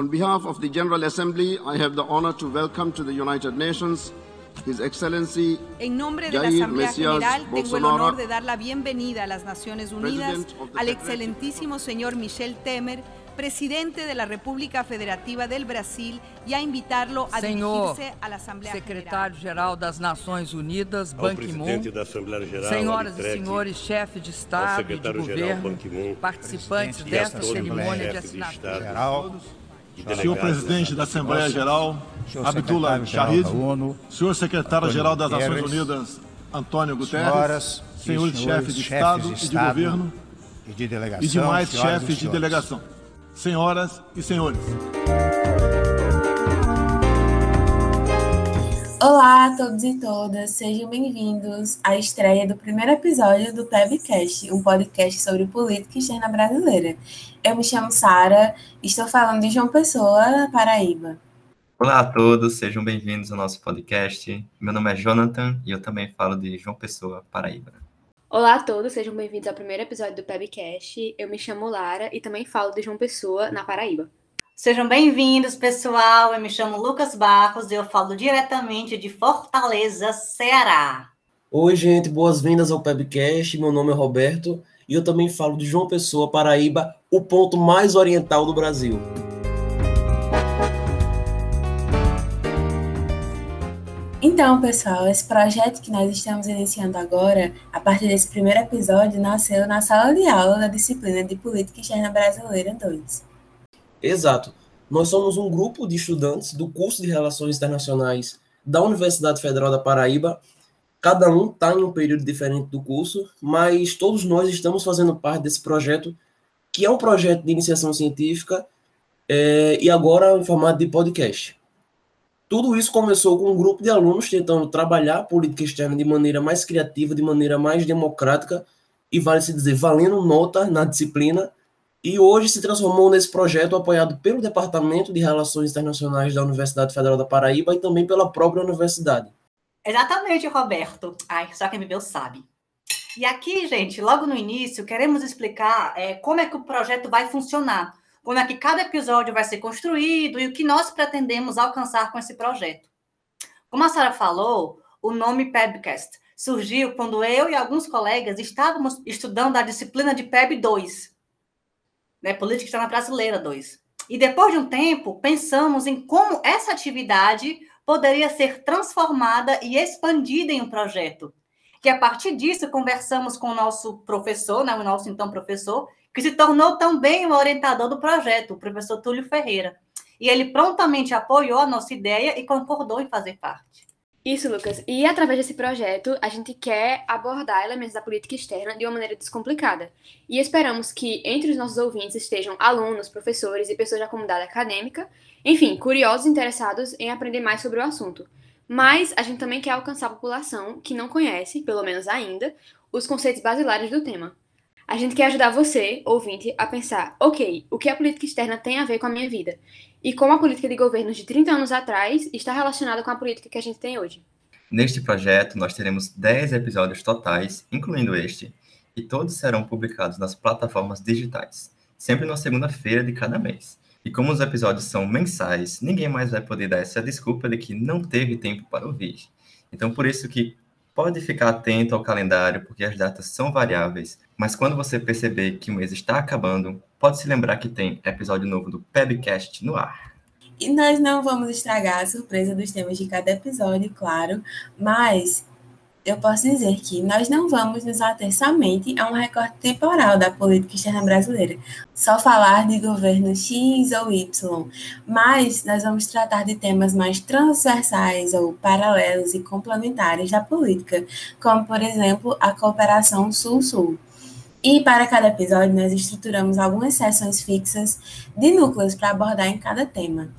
On behalf of the General Assembly, I have the honor to welcome to the United Nations His Excellency En nombre de la Jair Asamblea Messias General, tengo el honor de dar la bienvenida a las Naciones Unidas President of the al excelentísimo señor Michel Temer, presidente de la República Federativa del Brasil, y a invitarlo a Senhor dirigirse a la Asamblea General. Secretário-Geral das Nações Unidas, Ban Ki-moon, senhoras e senhores chefes de Estado e de governo, participantes e desta cerimônia de assinatura. Senhor presidente da Assembleia Geral, Abdullah Shahid, senhor secretário-geral das Nações Unidas, Antônio Guterres, senhores chefes de Estado e de governo e de delegação, e demais chefes de delegação, senhoras e senhores. Olá a todos e todas, sejam bem-vindos à estreia do primeiro episódio do PebCast, um podcast sobre política externa brasileira. Eu me chamo Sara, estou falando de João Pessoa, Paraíba. Olá a todos, sejam bem-vindos ao nosso podcast. Meu nome é Jonathan e eu também falo de João Pessoa, Paraíba. Olá a todos, sejam bem-vindos ao primeiro episódio do Pebcast. Eu me chamo Lara e também falo de João Pessoa, na Paraíba. Sejam bem-vindos, pessoal. Eu me chamo Lucas Barros e eu falo diretamente de Fortaleza, Ceará. Oi, gente, boas-vindas ao Pebcast. Meu nome é Roberto e eu também falo de João Pessoa, Paraíba, o ponto mais oriental do Brasil. Então, pessoal, esse projeto que nós estamos iniciando agora, a partir desse primeiro episódio, nasceu na sala de aula da disciplina de Política Externa Brasileira 2. Exato. Nós somos um grupo de estudantes do curso de Relações Internacionais da Universidade Federal da Paraíba. Cada um está em um período diferente do curso, mas todos nós estamos fazendo parte desse projeto, que é um projeto de iniciação científica é, e agora em formato de podcast. Tudo isso começou com um grupo de alunos tentando trabalhar a política externa de maneira mais criativa, de maneira mais democrática e, vale se dizer, valendo nota na disciplina, e hoje se transformou nesse projeto apoiado pelo Departamento de Relações Internacionais da Universidade Federal da Paraíba e também pela própria universidade. Exatamente, Roberto. Ai, só quem me viu sabe. E aqui, gente, logo no início, queremos explicar é, como é que o projeto vai funcionar, como é que cada episódio vai ser construído e o que nós pretendemos alcançar com esse projeto. Como a Sara falou, o nome PEBcast surgiu quando eu e alguns colegas estávamos estudando a disciplina de PEB 2, né, Política Externa Brasileira 2. E depois de um tempo, pensamos em como essa atividade poderia ser transformada e expandida em um projeto. E a partir disso, conversamos com o nosso professor, né, o nosso então professor, que se tornou também o orientador do projeto, o professor Túlio Ferreira. E ele prontamente apoiou a nossa ideia e concordou em fazer parte. Isso, Lucas. E através desse projeto, a gente quer abordar elementos da política externa de uma maneira descomplicada. E esperamos que entre os nossos ouvintes estejam alunos, professores e pessoas da comunidade acadêmica, enfim, curiosos e interessados em aprender mais sobre o assunto. Mas a gente também quer alcançar a população que não conhece, pelo menos ainda, os conceitos basilares do tema. A gente quer ajudar você, ouvinte, a pensar, ok, o que a política externa tem a ver com a minha vida? E como a política de governos de 30 anos atrás está relacionada com a política que a gente tem hoje. Neste projeto, nós teremos 10 episódios totais, incluindo este, e todos serão publicados nas plataformas digitais, sempre na segunda-feira de cada mês. E como os episódios são mensais, ninguém mais vai poder dar essa desculpa de que não teve tempo para ouvir. Então, por isso que pode ficar atento ao calendário, porque as datas são variáveis, mas quando você perceber que o mês está acabando, pode se lembrar que tem episódio novo do Pebcast no ar. E nós não vamos estragar a surpresa dos temas de cada episódio, claro, mas eu posso dizer que nós não vamos nos ater somente a um recorte temporal da política externa brasileira, só falar de governo X ou Y, mas nós vamos tratar de temas mais transversais ou paralelos e complementares da política, como, por exemplo, a cooperação Sul-Sul. E para cada episódio, nós estruturamos algumas sessões fixas de núcleos para abordar em cada tema.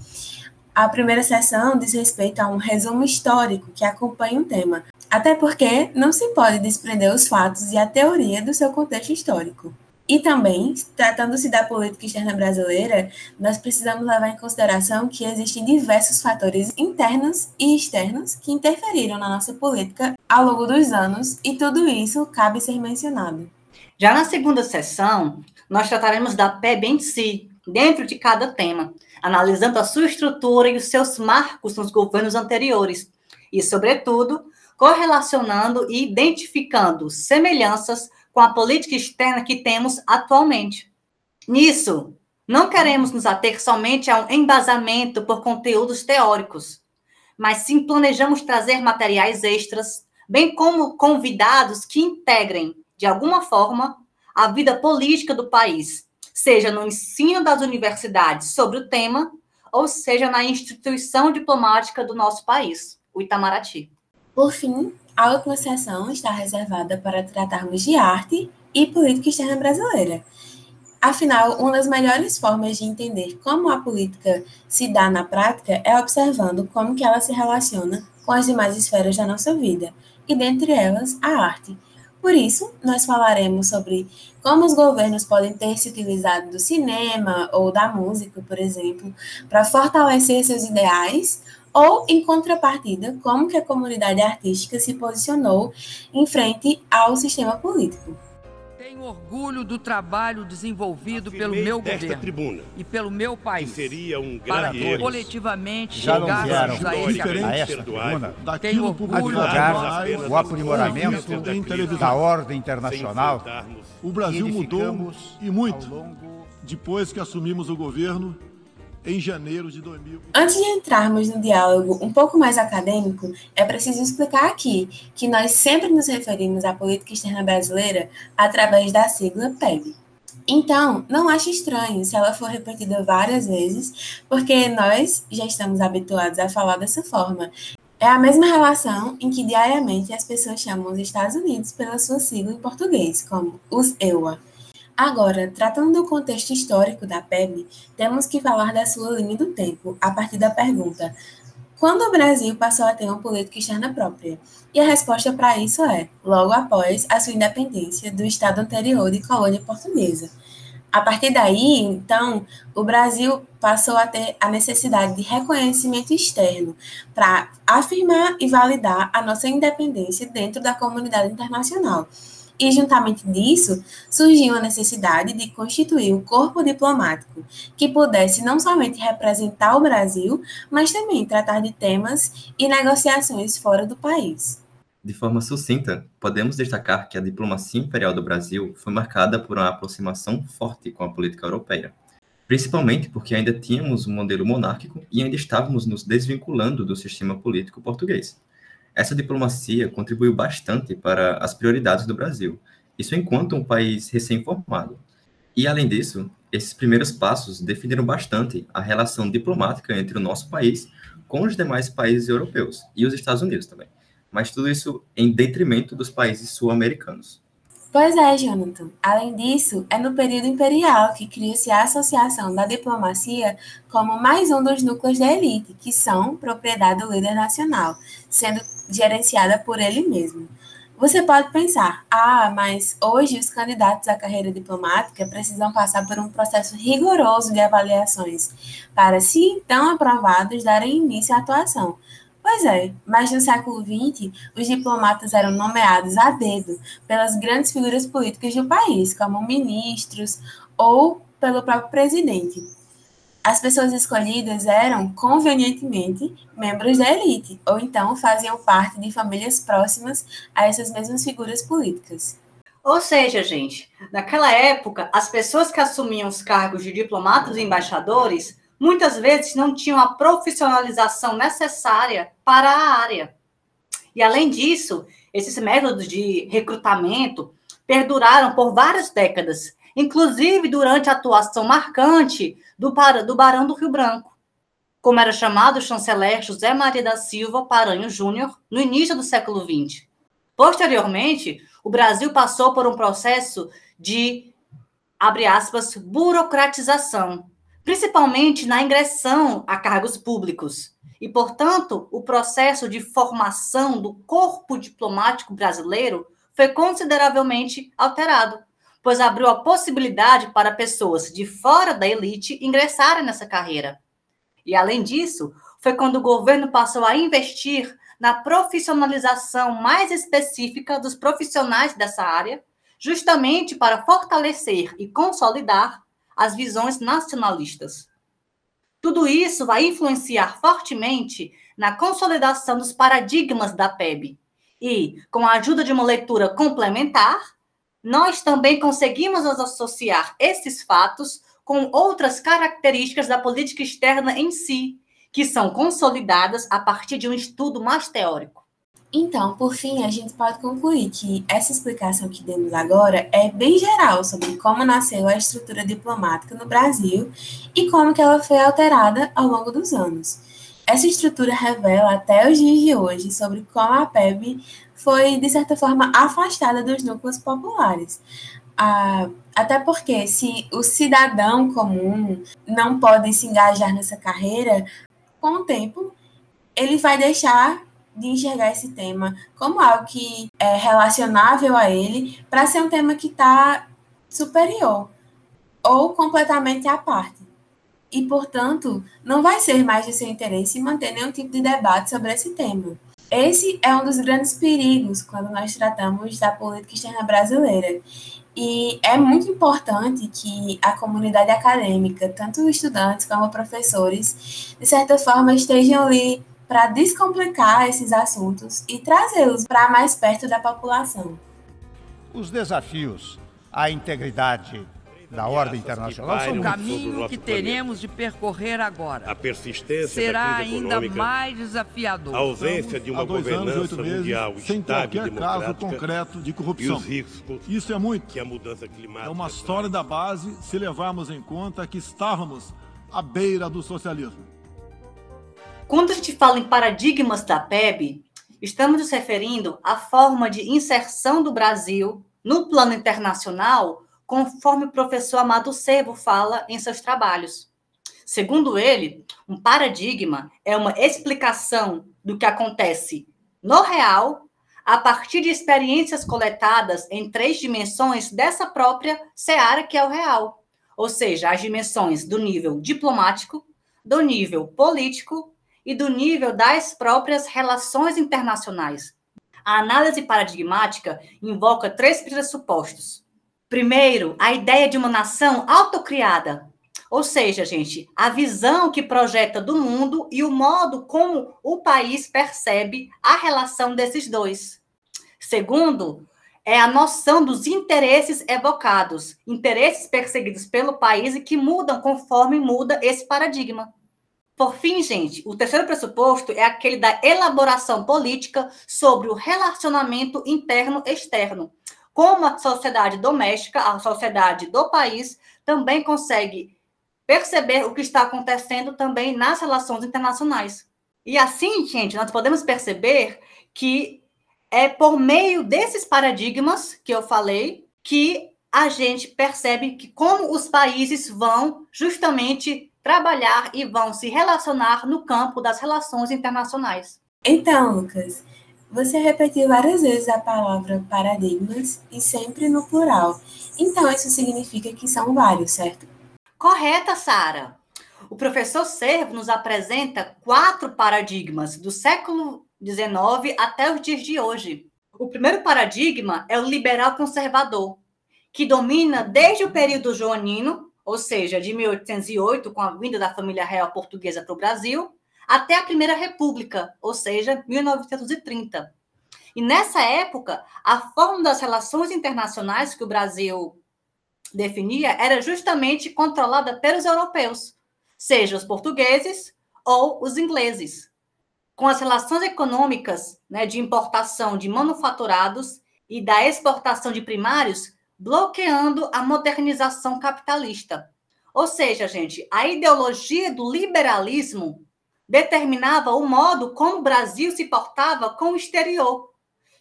A primeira sessão diz respeito a um resumo histórico que acompanha um tema, até porque não se pode desprender os fatos e a teoria do seu contexto histórico. E também, tratando-se da política externa brasileira, nós precisamos levar em consideração que existem diversos fatores internos e externos que interferiram na nossa política ao longo dos anos, e tudo isso cabe ser mencionado. Já na segunda sessão, nós trataremos da PEB em si, dentro de cada tema, analisando a sua estrutura e os seus marcos nos governos anteriores, e, sobretudo, correlacionando e identificando semelhanças com a política externa que temos atualmente. Nisso, não queremos nos ater somente a um embasamento por conteúdos teóricos, mas sim planejamos trazer materiais extras, bem como convidados que integrem, de alguma forma, a vida política do país, seja no ensino das universidades sobre o tema, ou seja na instituição diplomática do nosso país, o Itamaraty. Por fim, a última sessão está reservada para tratarmos de arte e política externa brasileira. Afinal, uma das melhores formas de entender como a política se dá na prática é observando como que ela se relaciona com as demais esferas da nossa vida, e dentre elas, a arte. Por isso, nós falaremos sobre como os governos podem ter se utilizado do cinema ou da música, por exemplo, para fortalecer seus ideais ou, em contrapartida, como que a comunidade artística se posicionou em frente ao sistema político. Tenho orgulho do trabalho desenvolvido Afirmei pelo meu governo tribuna, e pelo meu país. seria um para coletivamente chegarmos a esse a esta tribuna, Tenho orgulho advogar o aprimoramento da ordem internacional. O Brasil mudou e muito depois que assumimos o governo em janeiro de 2000. Antes de entrarmos no diálogo um pouco mais acadêmico, é preciso explicar aqui que nós sempre nos referimos à política externa brasileira através da sigla PEB. Então, não ache estranho se ela for repetida várias vezes, porque nós já estamos habituados a falar dessa forma. É a mesma relação em que diariamente as pessoas chamam os Estados Unidos pela sua sigla em português, como os EUA. Agora, tratando do contexto histórico da PEB, temos que falar da sua linha do tempo, a partir da pergunta: quando o Brasil passou a ter uma política externa própria? E a resposta para isso é: logo após a sua independência do Estado anterior de colônia portuguesa. A partir daí, então, o Brasil passou a ter a necessidade de reconhecimento externo para afirmar e validar a nossa independência dentro da comunidade internacional e, juntamente disso, surgiu a necessidade de constituir um corpo diplomático que pudesse não somente representar o Brasil, mas também tratar de temas e negociações fora do país. De forma sucinta, podemos destacar que a diplomacia imperial do Brasil foi marcada por uma aproximação forte com a política europeia, principalmente porque ainda tínhamos um modelo monárquico e ainda estávamos nos desvinculando do sistema político português. Essa diplomacia contribuiu bastante para as prioridades do Brasil, isso enquanto um país recém-formado. E, além disso, esses primeiros passos definiram bastante a relação diplomática entre o nosso país com os demais países europeus e os Estados Unidos também. Mas tudo isso em detrimento dos países sul-americanos. Pois é, Jonathan. Além disso, é no período imperial que cria-se a associação da diplomacia como mais um dos núcleos da elite, que são propriedade do líder nacional, sendo gerenciada por ele mesmo. Você pode pensar, ah, mas hoje os candidatos à carreira diplomática precisam passar por um processo rigoroso de avaliações para, se então aprovados, darem início à atuação. Pois é, mas no século XX, os diplomatas eram nomeados a dedo pelas grandes figuras políticas do país, como ministros ou pelo próprio presidente. As pessoas escolhidas eram, convenientemente, membros da elite, ou então faziam parte de famílias próximas a essas mesmas figuras políticas. Ou seja, gente, naquela época, as pessoas que assumiam os cargos de diplomatas e embaixadores muitas vezes não tinham a profissionalização necessária para a área. E, além disso, esses métodos de recrutamento perduraram por várias décadas, inclusive durante a atuação marcante do, do Barão do Rio Branco, como era chamado o chanceler José Maria da Silva Paranho Júnior no início do século XX. Posteriormente, o Brasil passou por um processo de, abre aspas, burocratização, principalmente na ingressão a cargos públicos. E, portanto, o processo de formação do corpo diplomático brasileiro foi consideravelmente alterado, pois abriu a possibilidade para pessoas de fora da elite ingressarem nessa carreira. E, além disso, foi quando o governo passou a investir na profissionalização mais específica dos profissionais dessa área, justamente para fortalecer e consolidar as visões nacionalistas. Tudo isso vai influenciar fortemente na consolidação dos paradigmas da PEB. E, com a ajuda de uma leitura complementar, nós também conseguimos associar esses fatos com outras características da política externa em si, que são consolidadas a partir de um estudo mais teórico. Então, por fim, a gente pode concluir que essa explicação que demos agora é bem geral sobre como nasceu a estrutura diplomática no Brasil e como que ela foi alterada ao longo dos anos. Essa estrutura revela até os dias de hoje sobre como a PEB foi, de certa forma, afastada dos núcleos populares. Ah, até porque, se o cidadão comum não pode se engajar nessa carreira, com o tempo, ele vai deixar de enxergar esse tema como algo que é relacionável a ele para ser um tema que está superior ou completamente à parte. E, portanto, não vai ser mais de seu interesse manter nenhum tipo de debate sobre esse tema. Esse é um dos grandes perigos quando nós tratamos da política externa brasileira. E é muito importante que a comunidade acadêmica, tanto estudantes como professores, de certa forma estejam ali para descomplicar esses assuntos e trazê-los para mais perto da população. Os desafios à integridade da ordem internacional são o caminho que teremos planeta. de percorrer agora. A persistência será ainda mais desafiador. A ausência de uma governança anos, mundial sem qualquer caso concreto de corrupção. Riscos Isso é muito. Que a mudança climática é uma sólida base se levarmos em conta que estávamos à beira do socialismo. Quando a gente fala em paradigmas da PEB, estamos nos referindo à forma de inserção do Brasil no plano internacional, conforme o professor Amado Servo fala em seus trabalhos. Segundo ele, um paradigma é uma explicação do que acontece no real a partir de experiências coletadas em três dimensões dessa própria seara que é o real, ou seja, as dimensões do nível diplomático, do nível político e do nível das próprias relações internacionais. A análise paradigmática invoca três pressupostos. Primeiro, a ideia de uma nação autocriada, ou seja, gente, a visão que projeta do mundo e o modo como o país percebe a relação desses dois. Segundo, é a noção dos interesses evocados, interesses perseguidos pelo país e que mudam conforme muda esse paradigma. Por fim, gente, o terceiro pressuposto é aquele da elaboração política sobre o relacionamento interno-externo. Como a sociedade doméstica, a sociedade do país, também consegue perceber o que está acontecendo também nas relações internacionais. E assim, gente, nós podemos perceber que é por meio desses paradigmas que eu falei que a gente percebe que como os países vão justamente trabalhar e vão se relacionar no campo das relações internacionais. Então, Lucas, você repetiu várias vezes a palavra paradigmas e sempre no plural. Então, isso significa que são vários, certo? Correta, Sara. O professor Servo nos apresenta quatro paradigmas do século XIX até os dias de hoje. O primeiro paradigma é o liberal conservador, que domina desde o período joanino ou seja, de 1808, com a vinda da família real portuguesa para o Brasil, até a Primeira República, ou seja, 1930. E nessa época, a forma das relações internacionais que o Brasil definia era justamente controlada pelos europeus, seja os portugueses ou os ingleses, com as relações econômicas né, de importação de manufaturados e da exportação de primários bloqueando a modernização capitalista. Ou seja, gente, a ideologia do liberalismo determinava o modo como o Brasil se portava com o exterior,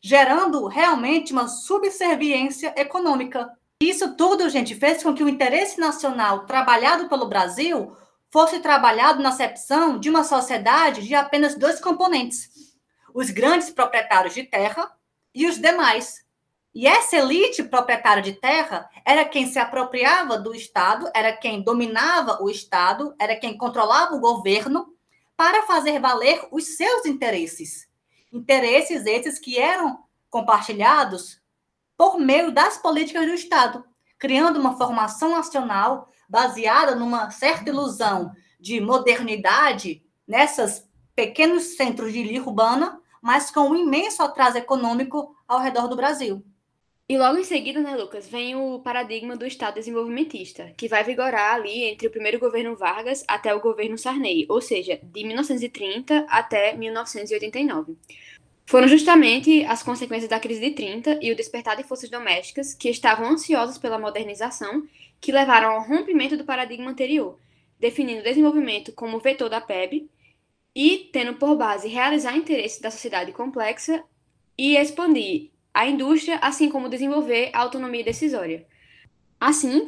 gerando realmente uma subserviência econômica. Isso tudo, gente, fez com que o interesse nacional trabalhado pelo Brasil fosse trabalhado na acepção de uma sociedade de apenas dois componentes: os grandes proprietários de terra e os demais, e essa elite proprietária de terra era quem se apropriava do Estado, era quem dominava o Estado, era quem controlava o governo para fazer valer os seus interesses. Interesses esses que eram compartilhados por meio das políticas do Estado, criando uma formação nacional baseada numa certa ilusão de modernidade nessas pequenos centros de ilha urbana, mas com um imenso atraso econômico ao redor do Brasil. E logo em seguida, né, Lucas, vem o paradigma do Estado desenvolvimentista, que vai vigorar ali entre o primeiro governo Vargas até o governo Sarney, ou seja, de 1930 até 1989. Foram justamente as consequências da crise de 30 e o despertar de forças domésticas que estavam ansiosas pela modernização que levaram ao rompimento do paradigma anterior, definindo o desenvolvimento como vetor da PEB e tendo por base realizar interesses da sociedade complexa e expandir a indústria, assim como desenvolver a autonomia decisória. Assim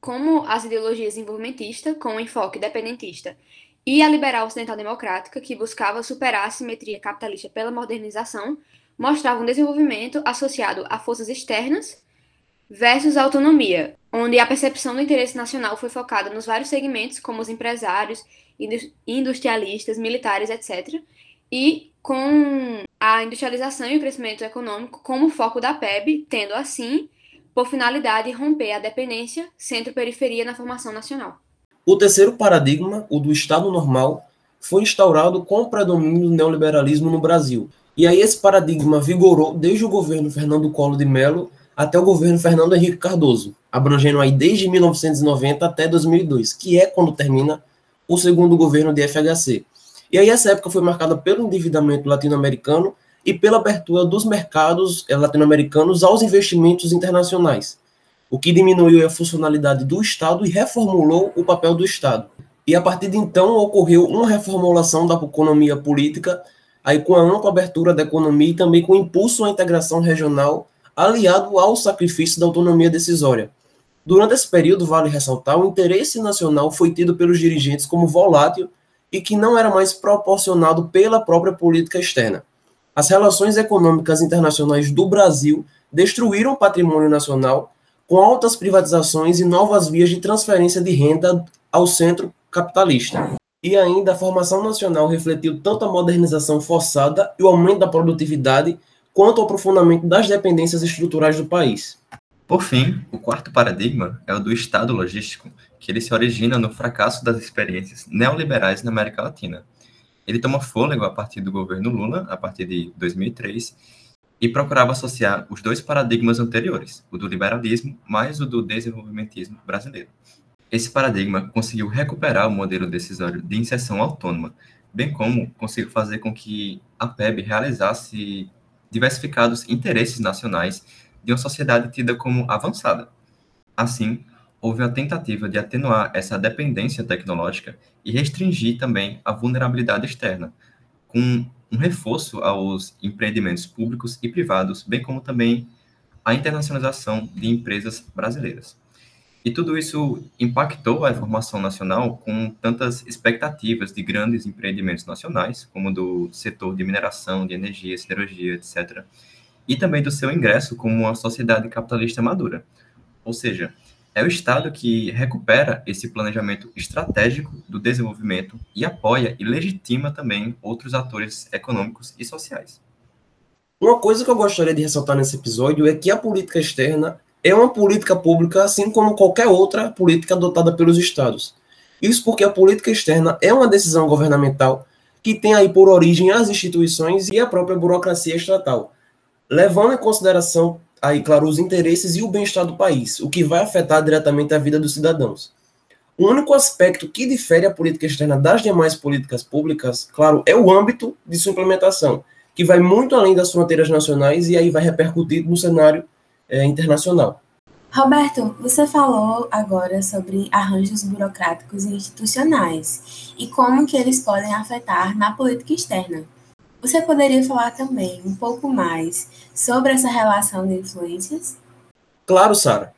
como as ideologias desenvolvimentistas, com enfoque dependentista, e a liberal ocidental democrática, que buscava superar a simetria capitalista pela modernização, mostrava um desenvolvimento associado a forças externas versus autonomia, onde a percepção do interesse nacional foi focada nos vários segmentos, como os empresários, industrialistas, militares, etc., e com a industrialização e o crescimento econômico como foco da PEB, tendo assim por finalidade romper a dependência centro-periferia na formação nacional. O terceiro paradigma, o do Estado normal, foi instaurado com o predomínio do neoliberalismo no Brasil. E aí esse paradigma vigorou desde o governo Fernando Collor de Mello até o governo Fernando Henrique Cardoso, abrangendo aí desde 1990 até 2002, que é quando termina o segundo governo de FHC. E aí essa época foi marcada pelo endividamento latino-americano e pela abertura dos mercados eh, latino-americanos aos investimentos internacionais, o que diminuiu a funcionalidade do Estado e reformulou o papel do Estado. E a partir de então ocorreu uma reformulação da economia política, aí com a ampla abertura da economia e também com impulso à integração regional, aliado ao sacrifício da autonomia decisória. Durante esse período, vale ressaltar, o interesse nacional foi tido pelos dirigentes como volátil e que não era mais proporcionado pela própria política externa. As relações econômicas internacionais do Brasil destruíram o patrimônio nacional com altas privatizações e novas vias de transferência de renda ao centro capitalista. E ainda a formação nacional refletiu tanto a modernização forçada e o aumento da produtividade, quanto ao aprofundamento das dependências estruturais do país. Por fim, o quarto paradigma é o do Estado logístico, que ele se origina no fracasso das experiências neoliberais na América Latina. Ele toma fôlego a partir do governo Lula, a partir de 2003, e procurava associar os dois paradigmas anteriores, o do liberalismo mais o do desenvolvimentismo brasileiro. Esse paradigma conseguiu recuperar o modelo decisório de inserção autônoma, bem como conseguiu fazer com que a PEB realizasse diversificados interesses nacionais de uma sociedade tida como avançada. Assim, houve a tentativa de atenuar essa dependência tecnológica e restringir também a vulnerabilidade externa, com um reforço aos empreendimentos públicos e privados, bem como também a internacionalização de empresas brasileiras. E tudo isso impactou a informação nacional com tantas expectativas de grandes empreendimentos nacionais, como do setor de mineração, de energia, siderurgia, etc., e também do seu ingresso como uma sociedade capitalista madura. Ou seja, é o Estado que recupera esse planejamento estratégico do desenvolvimento e apoia e legitima também outros atores econômicos e sociais. Uma coisa que eu gostaria de ressaltar nesse episódio é que a política externa é uma política pública, assim como qualquer outra política adotada pelos Estados. Isso porque a política externa é uma decisão governamental que tem aí por origem as instituições e a própria burocracia estatal, levando em consideração aí, claro, os interesses e o bem-estar do país, o que vai afetar diretamente a vida dos cidadãos. O único aspecto que difere a política externa das demais políticas públicas, claro, é o âmbito de sua implementação, que vai muito além das fronteiras nacionais e aí vai repercutir no cenário é, internacional. Roberto, você falou agora sobre arranjos burocráticos e institucionais e como que eles podem afetar na política externa. Você poderia falar também um pouco mais sobre essa relação de influências? Claro, Sara.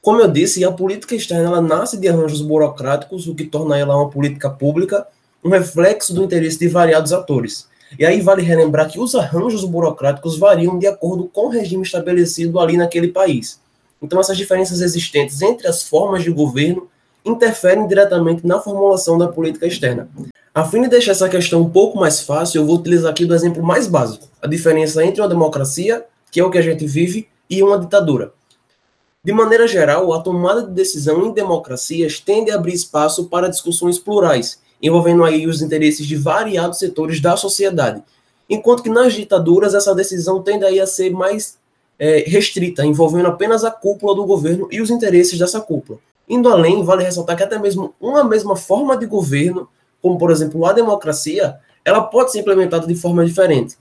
Como eu disse, a política externa ela nasce de arranjos burocráticos, o que torna ela uma política pública, um reflexo do interesse de variados atores. E aí vale relembrar que os arranjos burocráticos variam de acordo com o regime estabelecido ali naquele país. Então, essas diferenças existentes entre as formas de governo interferem diretamente na formulação da política externa. A fim de deixar essa questão um pouco mais fácil, eu vou utilizar aqui do exemplo mais básico: a diferença entre uma democracia, que é o que a gente vive, e uma ditadura. De maneira geral, a tomada de decisão em democracias tende a abrir espaço para discussões plurais, envolvendo aí os interesses de variados setores da sociedade, enquanto que nas ditaduras essa decisão tende aí a ser mais é, restrita, envolvendo apenas a cúpula do governo e os interesses dessa cúpula. Indo além, vale ressaltar que até mesmo uma mesma forma de governo, como por exemplo a democracia, ela pode ser implementada de forma diferente.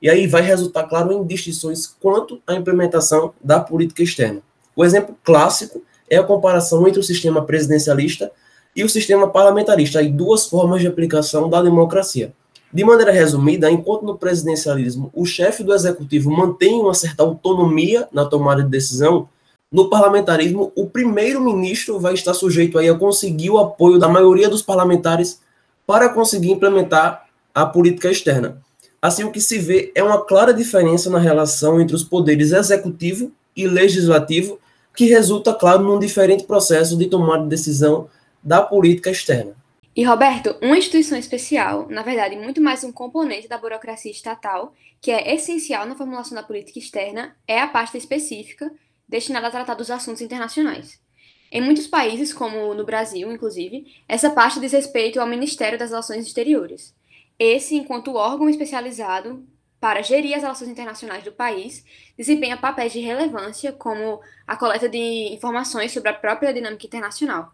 E aí vai resultar, claro, em distinções quanto à implementação da política externa. O exemplo clássico é a comparação entre o sistema presidencialista e o sistema parlamentarista, aí duas formas de aplicação da democracia. De maneira resumida, enquanto no presidencialismo o chefe do executivo mantém uma certa autonomia na tomada de decisão, no parlamentarismo o primeiro-ministro vai estar sujeito aí a conseguir o apoio da maioria dos parlamentares para conseguir implementar a política externa. Assim, o que se vê é uma clara diferença na relação entre os poderes executivo e legislativo, que resulta, claro, num diferente processo de tomada de decisão da política externa. E, Roberto, uma instituição especial, na verdade, muito mais um componente da burocracia estatal, que é essencial na formulação da política externa, é a pasta específica destinada a tratar dos assuntos internacionais. Em muitos países, como no Brasil, inclusive, essa pasta diz respeito ao Ministério das Relações Exteriores. Esse, enquanto órgão especializado para gerir as relações internacionais do país, desempenha papéis de relevância, como a coleta de informações sobre a própria dinâmica internacional,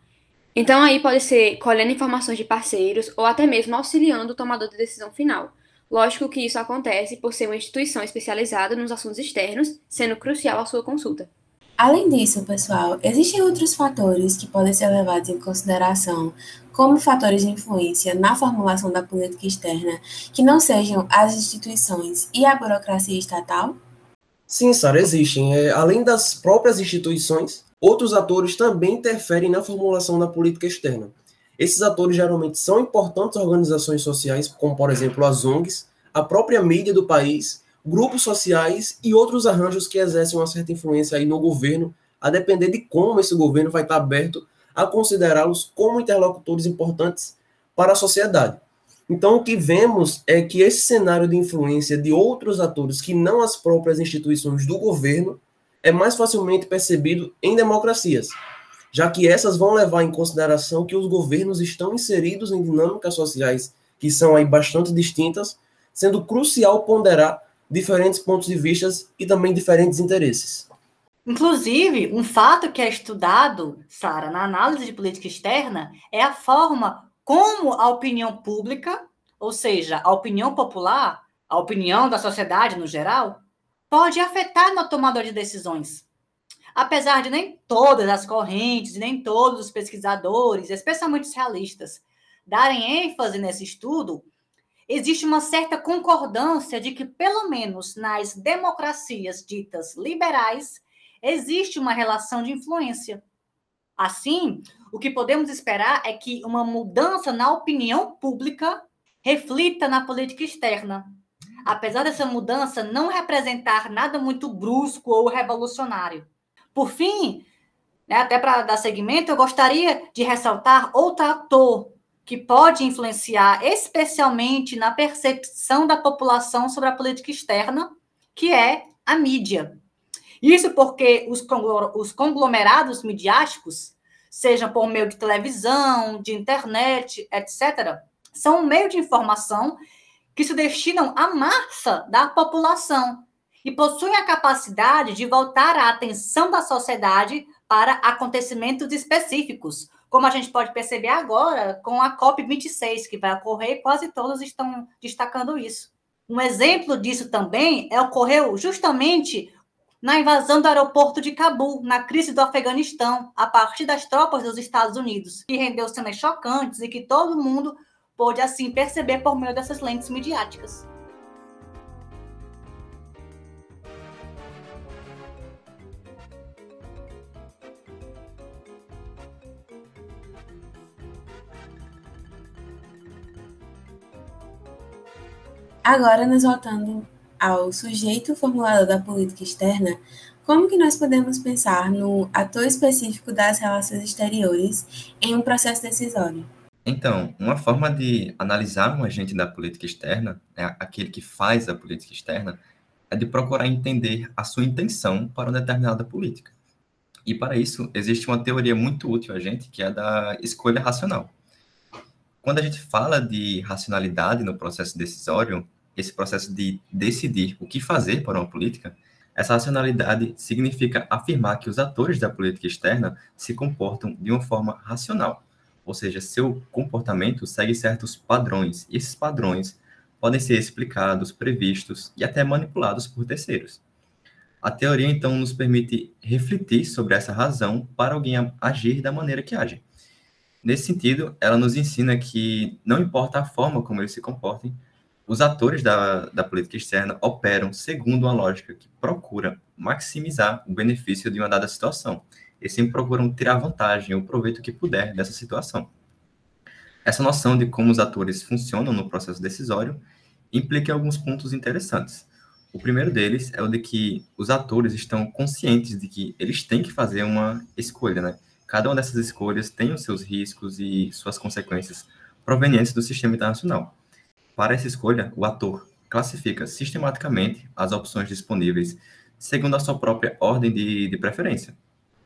então aí pode ser colhendo informações de parceiros ou até mesmo auxiliando o tomador de decisão final. Lógico que isso acontece por ser uma instituição especializada nos assuntos externos, sendo crucial a sua consulta. Além disso, pessoal, existem outros fatores que podem ser levados em consideração como fatores de influência na formulação da política externa que não sejam as instituições e a burocracia estatal? Sim, Sara, existem. É, além das próprias instituições, Outros atores também interferem na formulação da política externa. Esses atores geralmente são importantes organizações sociais, como por exemplo as ONGs, a própria mídia do país, grupos sociais e outros arranjos que exercem uma certa influência aí no governo, a depender de como esse governo vai estar aberto a considerá-los como interlocutores importantes para a sociedade. Então, o que vemos é que esse cenário de influência de outros atores que não as próprias instituições do governo é mais facilmente percebido em democracias, já que essas vão levar em consideração que os governos estão inseridos em dinâmicas sociais que são aí bastante distintas, sendo crucial ponderar diferentes pontos de vista e também diferentes interesses. Inclusive, um fato que é estudado, Sara, na análise de política externa, é a forma como a opinião pública, ou seja, a opinião popular, a opinião da sociedade no geral, pode afetar no tomador de decisões. Apesar de nem todas as correntes, nem todos os pesquisadores, especialmente os realistas, darem ênfase nesse estudo, existe uma certa concordância de que, pelo menos nas democracias ditas liberais, existe uma relação de influência. Assim, o que podemos esperar é que uma mudança na opinião pública reflita na política externa, apesar dessa mudança não representar nada muito brusco ou revolucionário. Por fim, né, até para dar seguimento, eu gostaria de ressaltar outro ator que pode influenciar especialmente na percepção da população sobre a política externa, que é a mídia. Isso porque os conglomerados midiáticos, seja por meio de televisão, de internet, etc., são um meio de informação que se destinam à massa da população e possuem a capacidade de voltar a atenção da sociedade para acontecimentos específicos, como a gente pode perceber agora com a COP26, que vai ocorrer, quase todos estão destacando isso. Um exemplo disso também é ocorreu justamente na invasão do aeroporto de Cabul, na crise do Afeganistão, a partir das tropas dos Estados Unidos, que rendeu cenas chocantes e que todo mundo pôde assim perceber por meio dessas lentes midiáticas. Agora, nos voltando ao sujeito formulador da política externa, como que nós podemos pensar no ator específico das relações exteriores em um processo decisório? Então, uma forma de analisar um agente da política externa, é aquele que faz a política externa, é de procurar entender a sua intenção para uma determinada política. E para isso, existe uma teoria muito útil a gente, que é a da escolha racional. Quando a gente fala de racionalidade no processo decisório, esse processo de decidir o que fazer para uma política, essa racionalidade significa afirmar que os atores da política externa se comportam de uma forma racional, ou seja, seu comportamento segue certos padrões, e esses padrões podem ser explicados, previstos e até manipulados por terceiros. A teoria, então, nos permite refletir sobre essa razão para alguém agir da maneira que age. Nesse sentido, ela nos ensina que não importa a forma como eles se comportem, os atores da, da política externa operam segundo uma lógica que procura maximizar o benefício de uma dada situação. E sempre procuram tirar vantagem ou proveito que puder dessa situação. Essa noção de como os atores funcionam no processo decisório implica alguns pontos interessantes. O primeiro deles é o de que os atores estão conscientes de que eles têm que fazer uma escolha, né? Cada uma dessas escolhas tem os seus riscos e suas consequências provenientes do sistema internacional. Para essa escolha, o ator classifica sistematicamente as opções disponíveis segundo a sua própria ordem de, de preferência.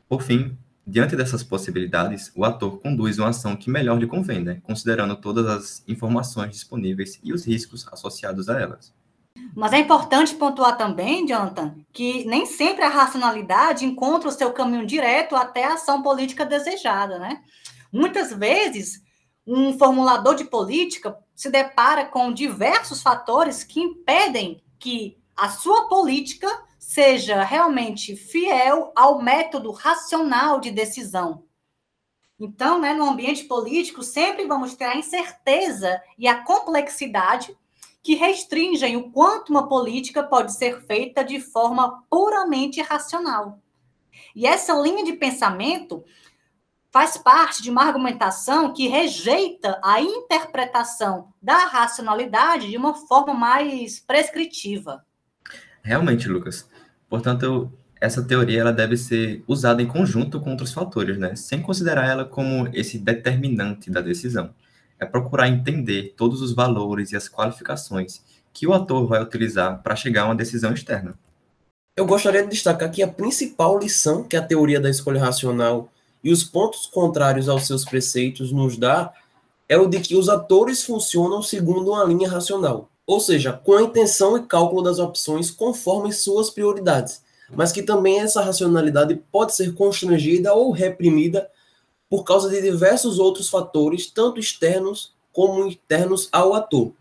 Por fim, diante dessas possibilidades, o ator conduz uma ação que melhor lhe convém, né? considerando todas as informações disponíveis e os riscos associados a elas. Mas é importante pontuar também, Jonathan, que nem sempre a racionalidade encontra o seu caminho direto até a ação política desejada, né? Muitas vezes, um formulador de política se depara com diversos fatores que impedem que a sua política seja realmente fiel ao método racional de decisão. Então, né, no ambiente político, sempre vamos ter a incerteza e a complexidade que restringem o quanto uma política pode ser feita de forma puramente racional. E essa linha de pensamento faz parte de uma argumentação que rejeita a interpretação da racionalidade de uma forma mais prescritiva. Realmente, Lucas. Portanto, essa teoria ela deve ser usada em conjunto com outros fatores, né? sem considerar ela como esse determinante da decisão é procurar entender todos os valores e as qualificações que o ator vai utilizar para chegar a uma decisão externa. Eu gostaria de destacar que a principal lição que a teoria da escolha racional e os pontos contrários aos seus preceitos nos dá é o de que os atores funcionam segundo uma linha racional, ou seja, com a intenção e cálculo das opções conforme suas prioridades, mas que também essa racionalidade pode ser constrangida ou reprimida por causa de diversos outros fatores, tanto externos como internos ao ator.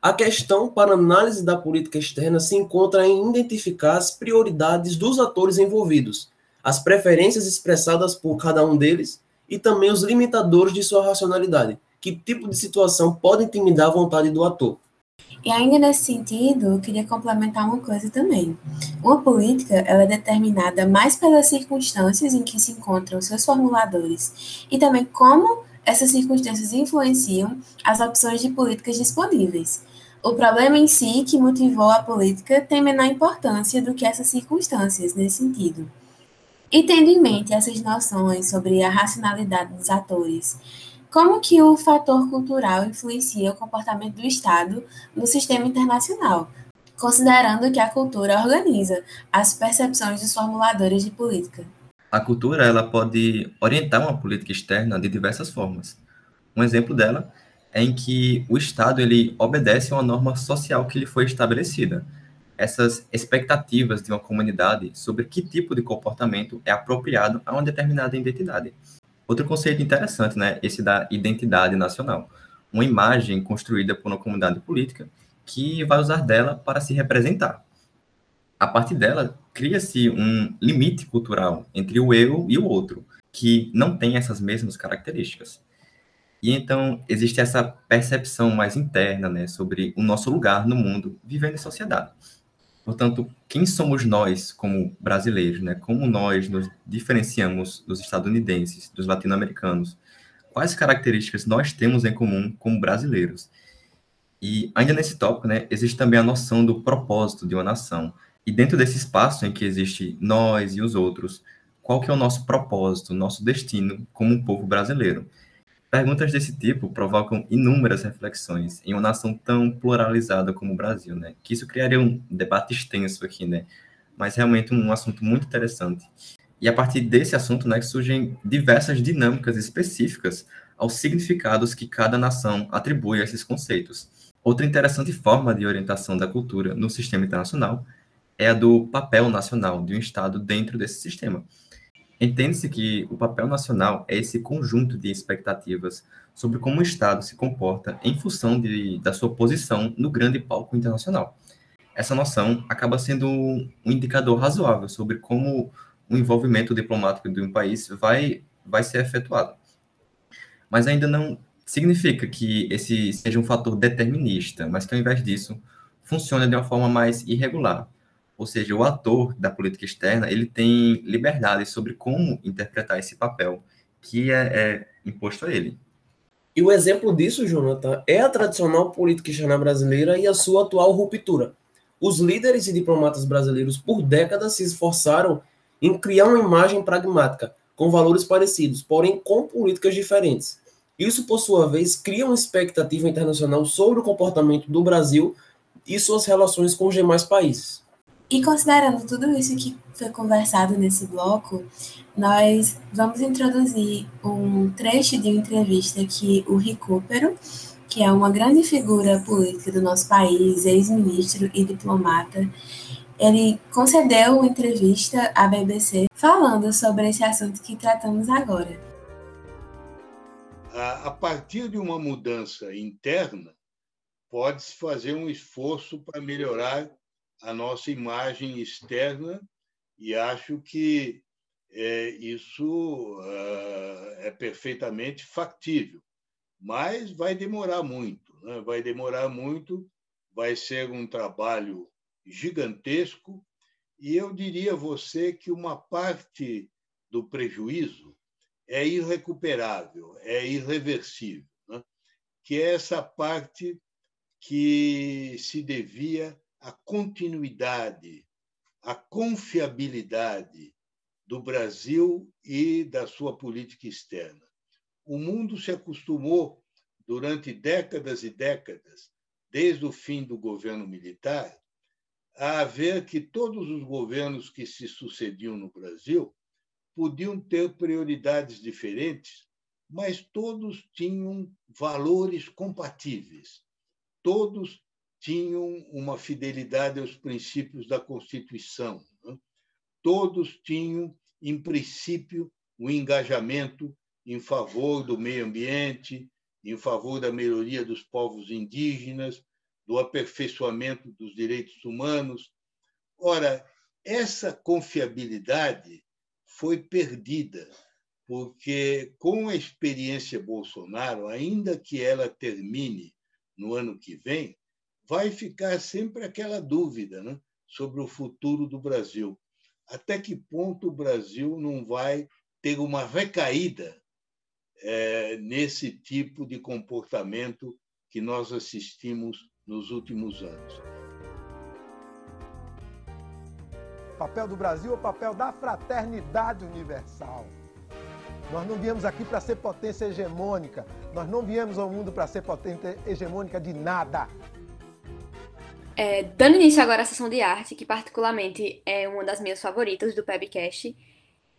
A questão para análise da política externa se encontra em identificar as prioridades dos atores envolvidos, as preferências expressadas por cada um deles e também os limitadores de sua racionalidade. Que tipo de situação pode intimidar a vontade do ator? E ainda nesse sentido, eu queria complementar uma coisa também. Uma política ela é determinada mais pelas circunstâncias em que se encontram seus formuladores e também como essas circunstâncias influenciam as opções de políticas disponíveis. O problema em si que motivou a política tem menor importância do que essas circunstâncias nesse sentido. E tendo em mente essas noções sobre a racionalidade dos atores como que o fator cultural influencia o comportamento do Estado no sistema internacional, considerando que a cultura organiza as percepções dos formuladores de política? A cultura ela pode orientar uma política externa de diversas formas. Um exemplo dela é em que o Estado ele obedece a uma norma social que lhe foi estabelecida. Essas expectativas de uma comunidade sobre que tipo de comportamento é apropriado a uma determinada identidade. Outro conceito interessante, né, esse da identidade nacional. Uma imagem construída por uma comunidade política que vai usar dela para se representar. A partir dela, cria-se um limite cultural entre o eu e o outro, que não tem essas mesmas características. E então existe essa percepção mais interna né, sobre o nosso lugar no mundo, vivendo em sociedade. Portanto, quem somos nós como brasileiros, né? Como nós nos diferenciamos dos estadunidenses, dos latino-americanos? Quais características nós temos em comum como brasileiros? E ainda nesse tópico, né, existe também a noção do propósito de uma nação. E dentro desse espaço em que existe nós e os outros, qual que é o nosso propósito, nosso destino como um povo brasileiro? Perguntas desse tipo provocam inúmeras reflexões em uma nação tão pluralizada como o Brasil, né? Que isso criaria um debate extenso aqui, né? Mas realmente um assunto muito interessante. E a partir desse assunto, né, surgem diversas dinâmicas específicas aos significados que cada nação atribui a esses conceitos. Outra interessante forma de orientação da cultura no sistema internacional é a do papel nacional de um Estado dentro desse sistema. Entende-se que o papel nacional é esse conjunto de expectativas sobre como o Estado se comporta em função de, da sua posição no grande palco internacional. Essa noção acaba sendo um indicador razoável sobre como o envolvimento diplomático de um país vai, vai ser efetuado. Mas ainda não significa que esse seja um fator determinista, mas que ao invés disso, funciona de uma forma mais irregular. Ou seja, o ator da política externa, ele tem liberdade sobre como interpretar esse papel que é, é imposto a ele. E o exemplo disso, Jonathan, é a tradicional política externa brasileira e a sua atual ruptura. Os líderes e diplomatas brasileiros, por décadas, se esforçaram em criar uma imagem pragmática, com valores parecidos, porém com políticas diferentes. Isso, por sua vez, cria uma expectativa internacional sobre o comportamento do Brasil e suas relações com os demais países. E considerando tudo isso que foi conversado nesse bloco, nós vamos introduzir um trecho de entrevista que o Recupero, que é uma grande figura política do nosso país, ex-ministro e diplomata, ele concedeu uma entrevista à BBC falando sobre esse assunto que tratamos agora. A partir de uma mudança interna, pode-se fazer um esforço para melhorar a nossa imagem externa e acho que é, isso uh, é perfeitamente factível. Mas vai demorar muito, né? vai demorar muito, vai ser um trabalho gigantesco, e eu diria a você que uma parte do prejuízo é irrecuperável, é irreversível, né? que é essa parte que se devia a continuidade, a confiabilidade do Brasil e da sua política externa. O mundo se acostumou durante décadas e décadas, desde o fim do governo militar, a ver que todos os governos que se sucediam no Brasil podiam ter prioridades diferentes, mas todos tinham valores compatíveis. Todos tinham uma fidelidade aos princípios da Constituição. Né? Todos tinham, em princípio, o um engajamento em favor do meio ambiente, em favor da melhoria dos povos indígenas, do aperfeiçoamento dos direitos humanos. Ora, essa confiabilidade foi perdida, porque com a experiência Bolsonaro, ainda que ela termine no ano que vem, vai ficar sempre aquela dúvida né, sobre o futuro do Brasil. Até que ponto o Brasil não vai ter uma recaída é, nesse tipo de comportamento que nós assistimos nos últimos anos. Papel do Brasil é o papel da fraternidade universal. Nós não viemos aqui para ser potência hegemônica. Nós não viemos ao mundo para ser potência hegemônica de nada. É, dando início agora à sessão de arte, que particularmente é uma das minhas favoritas do Pebcast,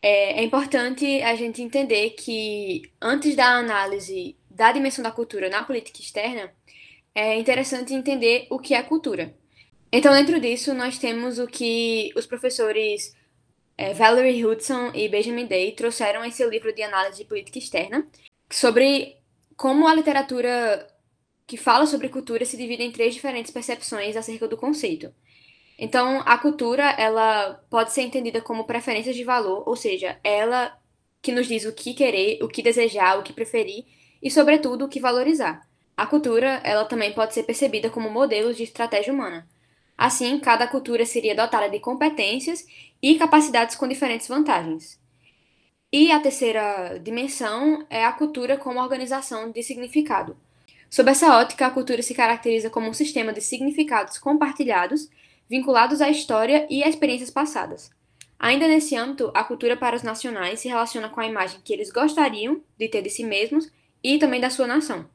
é, é importante a gente entender que antes da análise da dimensão da cultura na política externa, é interessante entender o que é cultura. Então, dentro disso, nós temos o que os professores é, Valerie Hudson e Benjamin Day trouxeram em seu livro de análise de política externa, sobre como a literatura que fala sobre cultura se divide em três diferentes percepções acerca do conceito. Então, a cultura, ela pode ser entendida como preferências de valor, ou seja, ela que nos diz o que querer, o que desejar, o que preferir e, sobretudo, o que valorizar. A cultura, ela também pode ser percebida como modelos de estratégia humana. Assim, cada cultura seria dotada de competências e capacidades com diferentes vantagens. E a terceira dimensão é a cultura como organização de significado. Sob essa ótica, a cultura se caracteriza como um sistema de significados compartilhados, vinculados à história e a experiências passadas. Ainda nesse âmbito, a cultura para os nacionais se relaciona com a imagem que eles gostariam de ter de si mesmos e também da sua nação.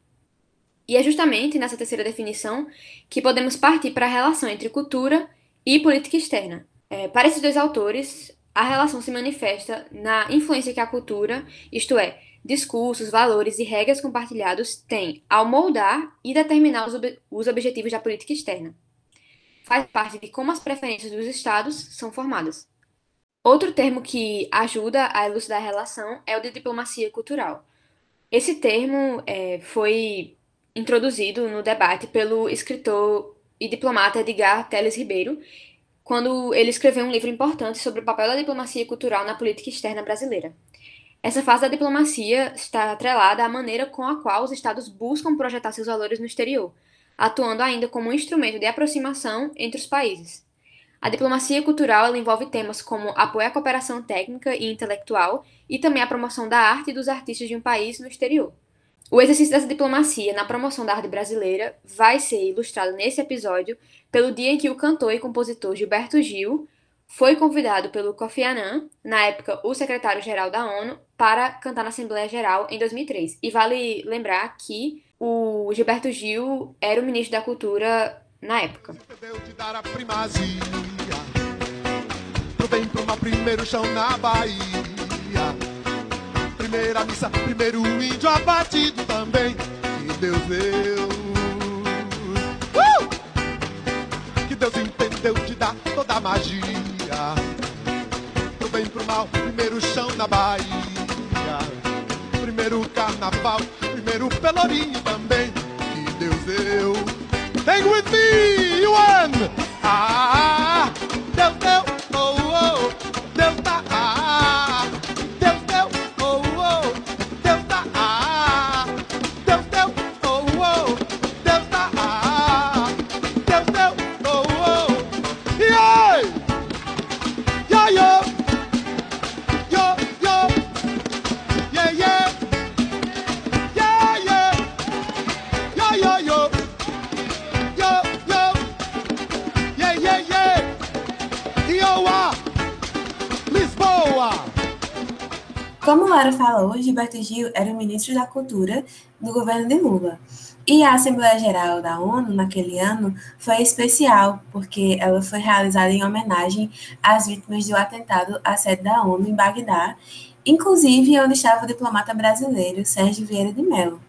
E é justamente nessa terceira definição que podemos partir para a relação entre cultura e política externa. É, para esses dois autores, a relação se manifesta na influência que a cultura, isto é, discursos, valores e regras compartilhados têm ao moldar e determinar os, ob os objetivos da política externa. Faz parte de como as preferências dos estados são formadas. Outro termo que ajuda a elucidar a relação é o de diplomacia cultural. Esse termo é, foi introduzido no debate pelo escritor e diplomata Edgar Teles Ribeiro, quando ele escreveu um livro importante sobre o papel da diplomacia cultural na política externa brasileira. Essa fase da diplomacia está atrelada à maneira com a qual os estados buscam projetar seus valores no exterior, atuando ainda como um instrumento de aproximação entre os países. A diplomacia cultural envolve temas como apoio à cooperação técnica e intelectual e também a promoção da arte e dos artistas de um país no exterior. O exercício dessa diplomacia na promoção da arte brasileira vai ser ilustrado nesse episódio pelo dia em que o cantor e compositor Gilberto Gil foi convidado pelo Kofi Annan, na época o secretário-geral da ONU, para cantar na Assembleia Geral em 2003. E vale lembrar que o Gilberto Gil era o ministro da Cultura na época. Primeira missa, primeiro índio abatido também. Que Deus deu. Uh! Que Deus entendeu de dar toda a magia. Primeiro pelourinho também. Gilberto Gil era o ministro da Cultura do governo de Lula. E a Assembleia Geral da ONU, naquele ano, foi especial, porque ela foi realizada em homenagem às vítimas do atentado à sede da ONU em Bagdá, inclusive onde estava o diplomata brasileiro Sérgio Vieira de Mello.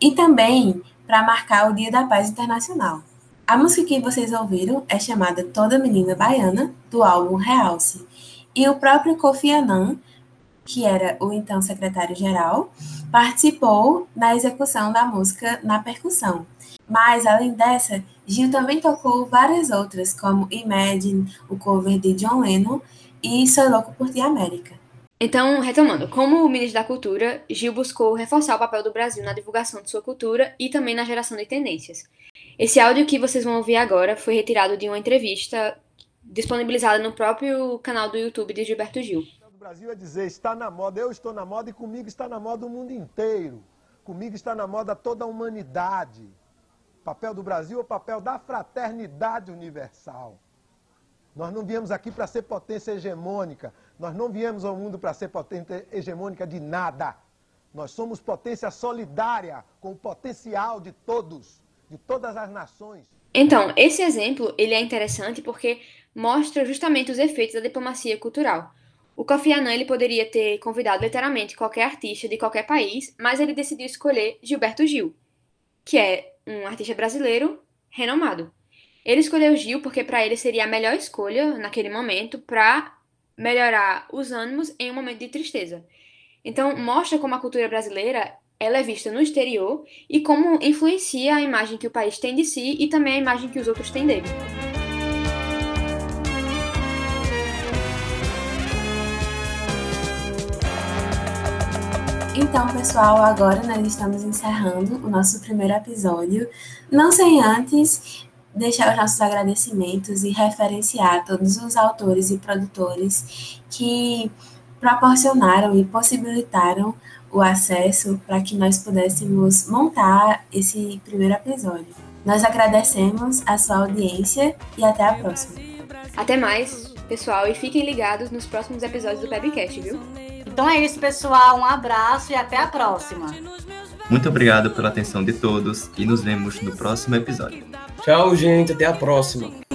E também para marcar o Dia da Paz Internacional. A música que vocês ouviram é chamada Toda Menina Baiana, do álbum Realce. E o próprio Kofi Annan que era o então secretário-geral, participou na execução da música na percussão. Mas, além dessa, Gil também tocou várias outras, como Imagine, o cover de John Lennon e Sou Louco por Ti América. Então, retomando, como ministro da Cultura, Gil buscou reforçar o papel do Brasil na divulgação de sua cultura e também na geração de tendências. Esse áudio que vocês vão ouvir agora foi retirado de uma entrevista disponibilizada no próprio canal do YouTube de Gilberto Gil. Brasil é dizer, está na moda, eu estou na moda e comigo está na moda o mundo inteiro. Comigo está na moda toda a humanidade. O papel do Brasil é o papel da fraternidade universal. Nós não viemos aqui para ser potência hegemônica. Nós não viemos ao mundo para ser potência hegemônica de nada. Nós somos potência solidária com o potencial de todos, de todas as nações. Então, esse exemplo ele é interessante porque mostra justamente os efeitos da diplomacia cultural. O Kofi Annan ele poderia ter convidado literalmente qualquer artista de qualquer país, mas ele decidiu escolher Gilberto Gil, que é um artista brasileiro renomado. Ele escolheu Gil porque para ele seria a melhor escolha naquele momento para melhorar os ânimos em um momento de tristeza. Então, mostra como a cultura brasileira ela é vista no exterior e como influencia a imagem que o país tem de si e também a imagem que os outros têm dele. Então, pessoal, agora nós estamos encerrando o nosso primeiro episódio. Não sem antes deixar os nossos agradecimentos e referenciar todos os autores e produtores que proporcionaram e possibilitaram o acesso para que nós pudéssemos montar esse primeiro episódio. Nós agradecemos a sua audiência e até a próxima. Até mais, pessoal, e fiquem ligados nos próximos episódios do Pebcast, viu? Então é isso, pessoal. Um abraço e até a próxima. Muito obrigado pela atenção de todos e nos vemos no próximo episódio. Tchau, gente. Até a próxima.